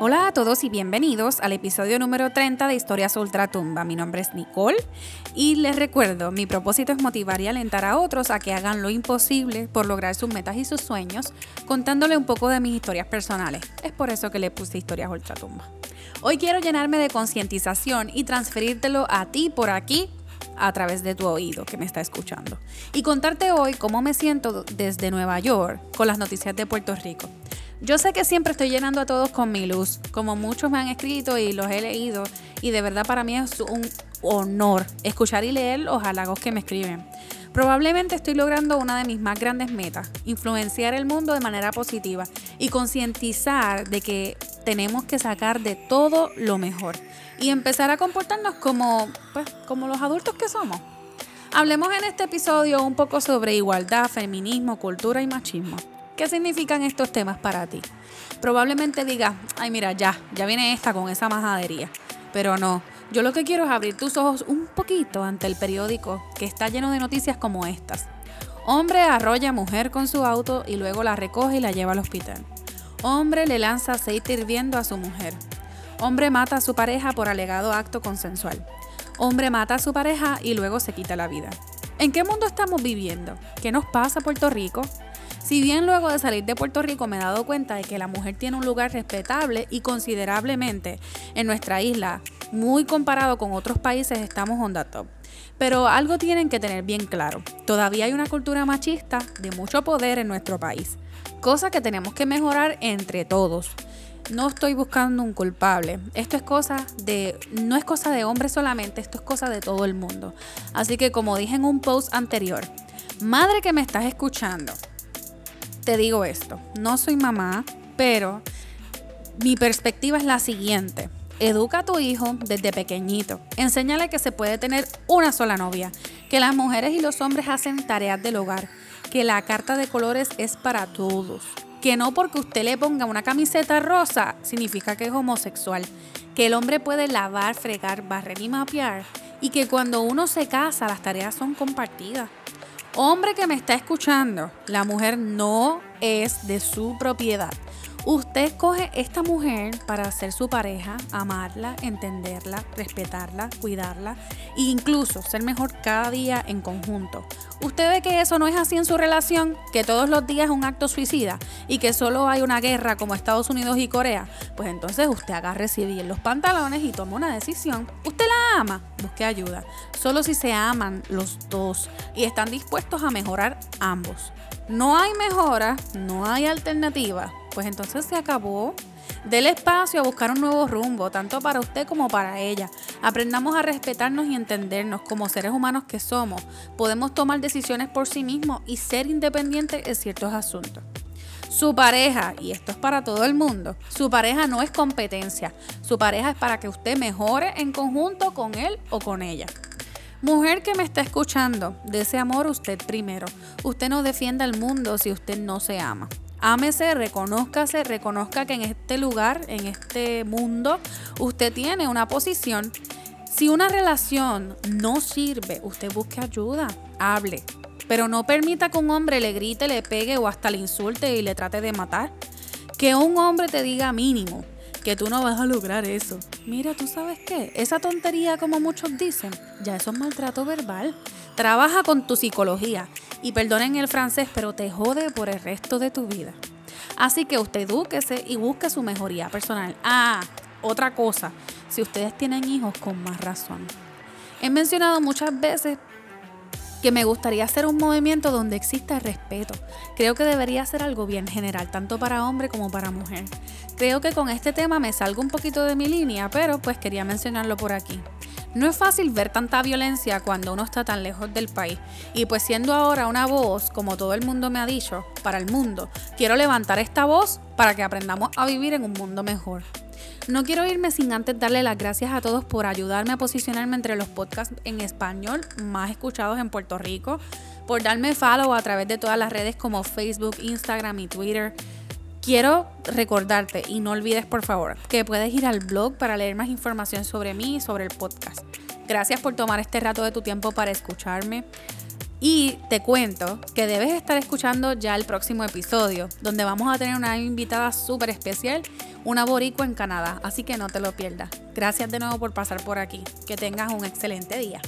Hola a todos y bienvenidos al episodio número 30 de Historias Ultratumba. Mi nombre es Nicole y les recuerdo, mi propósito es motivar y alentar a otros a que hagan lo imposible por lograr sus metas y sus sueños, contándole un poco de mis historias personales. Es por eso que le puse Historias Ultratumba. Hoy quiero llenarme de concientización y transferírtelo a ti por aquí a través de tu oído que me está escuchando. Y contarte hoy cómo me siento desde Nueva York con las noticias de Puerto Rico. Yo sé que siempre estoy llenando a todos con mi luz, como muchos me han escrito y los he leído, y de verdad para mí es un honor escuchar y leer los halagos que me escriben. Probablemente estoy logrando una de mis más grandes metas, influenciar el mundo de manera positiva y concientizar de que tenemos que sacar de todo lo mejor y empezar a comportarnos como, pues, como los adultos que somos. Hablemos en este episodio un poco sobre igualdad, feminismo, cultura y machismo. ¿Qué significan estos temas para ti? Probablemente digas, ay mira, ya, ya viene esta con esa majadería. Pero no, yo lo que quiero es abrir tus ojos un poquito ante el periódico que está lleno de noticias como estas. Hombre arrolla a mujer con su auto y luego la recoge y la lleva al hospital. Hombre le lanza aceite hirviendo a su mujer. Hombre mata a su pareja por alegado acto consensual. Hombre mata a su pareja y luego se quita la vida. ¿En qué mundo estamos viviendo? ¿Qué nos pasa Puerto Rico? Si bien luego de salir de Puerto Rico me he dado cuenta de que la mujer tiene un lugar respetable y considerablemente en nuestra isla, muy comparado con otros países, estamos on the top. Pero algo tienen que tener bien claro, todavía hay una cultura machista de mucho poder en nuestro país, cosa que tenemos que mejorar entre todos. No estoy buscando un culpable. Esto es cosa de no es cosa de hombres solamente, esto es cosa de todo el mundo. Así que como dije en un post anterior, madre que me estás escuchando, te digo esto, no soy mamá, pero mi perspectiva es la siguiente. Educa a tu hijo desde pequeñito. Enséñale que se puede tener una sola novia, que las mujeres y los hombres hacen tareas del hogar, que la carta de colores es para todos, que no porque usted le ponga una camiseta rosa significa que es homosexual, que el hombre puede lavar, fregar, barrer y mapear y que cuando uno se casa las tareas son compartidas. Hombre que me está escuchando, la mujer no es de su propiedad. Usted escoge esta mujer para ser su pareja, amarla, entenderla, respetarla, cuidarla e incluso ser mejor cada día en conjunto. ¿Usted ve que eso no es así en su relación? ¿Que todos los días es un acto suicida y que solo hay una guerra como Estados Unidos y Corea? Pues entonces usted agarre bien los pantalones y toma una decisión. ¿Usted la ama? Busque ayuda. Solo si se aman los dos y están dispuestos a mejorar ambos. No hay mejora, no hay alternativa pues entonces se acabó. Del espacio a buscar un nuevo rumbo, tanto para usted como para ella. Aprendamos a respetarnos y entendernos como seres humanos que somos. Podemos tomar decisiones por sí mismos y ser independientes en ciertos asuntos. Su pareja, y esto es para todo el mundo, su pareja no es competencia. Su pareja es para que usted mejore en conjunto con él o con ella. Mujer que me está escuchando, de ese amor usted primero. Usted no defienda el mundo si usted no se ama. Ámese, reconózcase, reconozca que en este lugar, en este mundo, usted tiene una posición. Si una relación no sirve, usted busque ayuda, hable. Pero no permita que un hombre le grite, le pegue o hasta le insulte y le trate de matar. Que un hombre te diga mínimo que tú no vas a lograr eso. Mira, ¿tú sabes qué? Esa tontería como muchos dicen, ya eso es maltrato verbal. Trabaja con tu psicología y perdonen el francés, pero te jode por el resto de tu vida. Así que usted edúquese y busque su mejoría personal. Ah, otra cosa, si ustedes tienen hijos, con más razón. He mencionado muchas veces que me gustaría hacer un movimiento donde exista respeto. Creo que debería ser algo bien general, tanto para hombre como para mujer. Creo que con este tema me salgo un poquito de mi línea, pero pues quería mencionarlo por aquí. No es fácil ver tanta violencia cuando uno está tan lejos del país. Y pues siendo ahora una voz, como todo el mundo me ha dicho, para el mundo, quiero levantar esta voz para que aprendamos a vivir en un mundo mejor. No quiero irme sin antes darle las gracias a todos por ayudarme a posicionarme entre los podcasts en español más escuchados en Puerto Rico, por darme follow a través de todas las redes como Facebook, Instagram y Twitter. Quiero recordarte y no olvides por favor que puedes ir al blog para leer más información sobre mí y sobre el podcast. Gracias por tomar este rato de tu tiempo para escucharme. Y te cuento que debes estar escuchando ya el próximo episodio, donde vamos a tener una invitada súper especial, una boricua en Canadá, así que no te lo pierdas. Gracias de nuevo por pasar por aquí. Que tengas un excelente día.